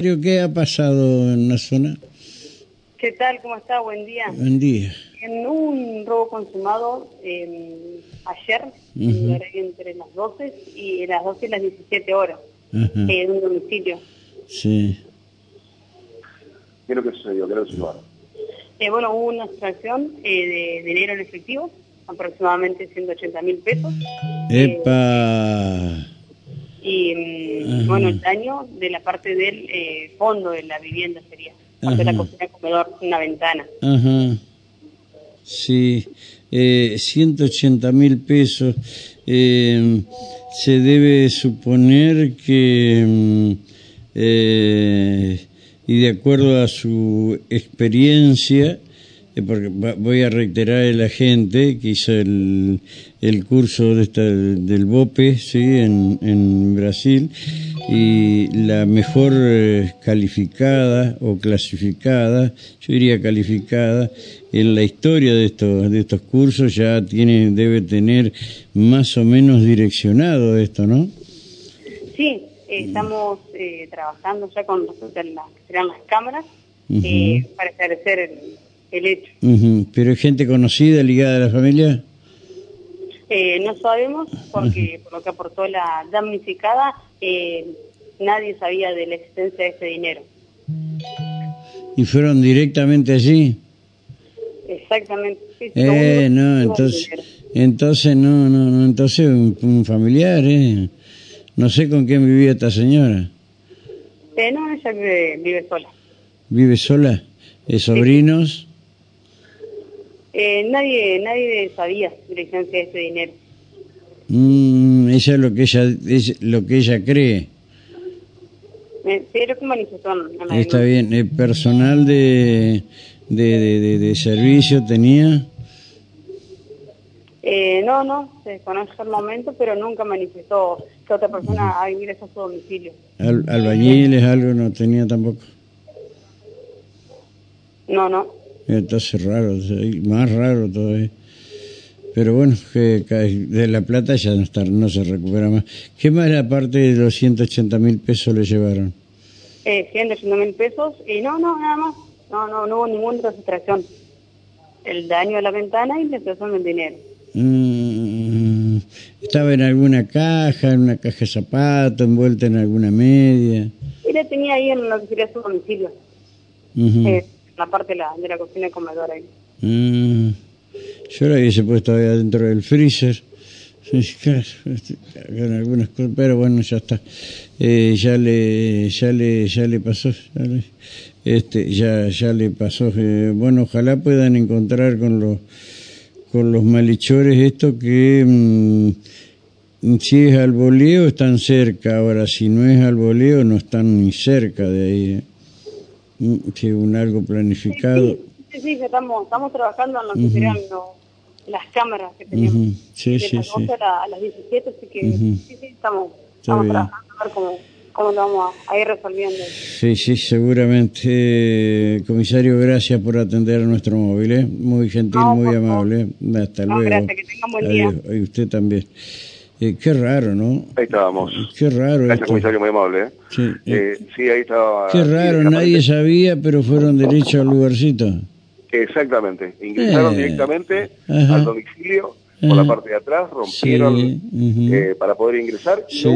Creo que ha pasado en la zona. ¿Qué tal? ¿Cómo está? Buen día. Buen día. En un robo consumado eh, ayer, entre las 12 y las 12 y las 17 horas, en un domicilio. Sí. ¿Qué es lo que sucedió? ¿Qué es lo que sucedió? Eh, bueno, hubo una extracción eh, de dinero en efectivo, aproximadamente 180 mil pesos. Epa. Y mm, Ajá. bueno, el daño de la parte del eh, fondo de la vivienda sería, parte de la cocina comedor, una ventana. Ajá. Sí. Eh, 180 mil pesos. Eh, se debe suponer que, mm, eh, y de acuerdo a su experiencia, porque voy a reiterar el agente que hizo el, el curso de esta, del BOPE ¿sí? en, en Brasil y la mejor eh, calificada o clasificada, yo diría calificada, en la historia de estos, de estos cursos ya tiene, debe tener más o menos direccionado esto, ¿no? Sí, eh, estamos eh, trabajando ya con respecto a las, serán las cámaras eh, para esclarecer el, el hecho. Ujú. ¿Pero hay gente conocida ligada a la familia? Eh, no sabemos porque por lo que aportó la damnificada, eh, nadie sabía de la existencia de ese dinero. ¿Y fueron directamente allí? Exactamente. sí, Eh, no, entonces, entonces no, no, no, entonces un, un familiar, eh. No sé con quién vivía esta señora. Eh, no, ella vive, vive sola. ¿Vive sola? ¿Es sobrinos? Eh, nadie nadie sabía la existencia de ese dinero. Mm, ella es lo que ella, es lo que ella cree. Eh, pero que manifestó en en la Está bien. ¿El personal de, de, de, de- de servicio tenía? Eh, no, no, se desconoce el momento, pero nunca manifestó que otra persona ha ingresado a su domicilio. Al, albañiles, algo no tenía tampoco. No, no. Entonces raro, más raro todavía. Pero bueno, que, de la plata ya no, está, no se recupera más. ¿Qué más aparte de los 180 mil pesos le llevaron? Eh, 180 mil pesos y no, no, nada más. No, no, no hubo ninguna sustracción. El daño a la ventana y la extracción del dinero. Mm, ¿Estaba en alguna caja, en una caja de zapatos, envuelta en alguna media? Y la tenía ahí en lo que sería su domicilio, eh, en la parte de la, de la cocina y comedor ahí. Mm, yo la hubiese puesto ahí adentro del freezer. Pero bueno, ya está. Eh, ya le, ya le, ya le pasó, ya le, este, ya, ya le pasó. Eh, bueno, ojalá puedan encontrar con los, con los malhechores esto que mm, si es al voleo están cerca. Ahora, si no es al voleo no están ni cerca de ahí. Que un algo planificado. Sí, sí, sí, ya estamos, estamos trabajando en lo que serían lo- las cámaras que tenemos. Sí, de sí, las sí. 12 a, la- a las 17, así que Ujú. sí, sí, estamos, estamos trabajando a ver cómo, cómo lo vamos a, a ir resolviendo. Sí, sí, seguramente. Eh, comisario, gracias por atender a nuestro móvil. ¿eh? Muy gentil, No, muy amable. Hasta No, luego. gracias, que tengan buen día. Adiós. Y usted también. Eh, qué raro, ¿no? Ahí estábamos. Qué raro Gracias, esto. comisario, muy amable. ¿eh? Sí, eh, Eh, sí, ahí estaba. Qué raro, nadie sabía, pero fueron derecho al lugarcito. Exactamente. Ingresaron Eh, directamente ajá. al domicilio por la parte de atrás, rompieron Sí, eh, para poder ingresar. y Sí.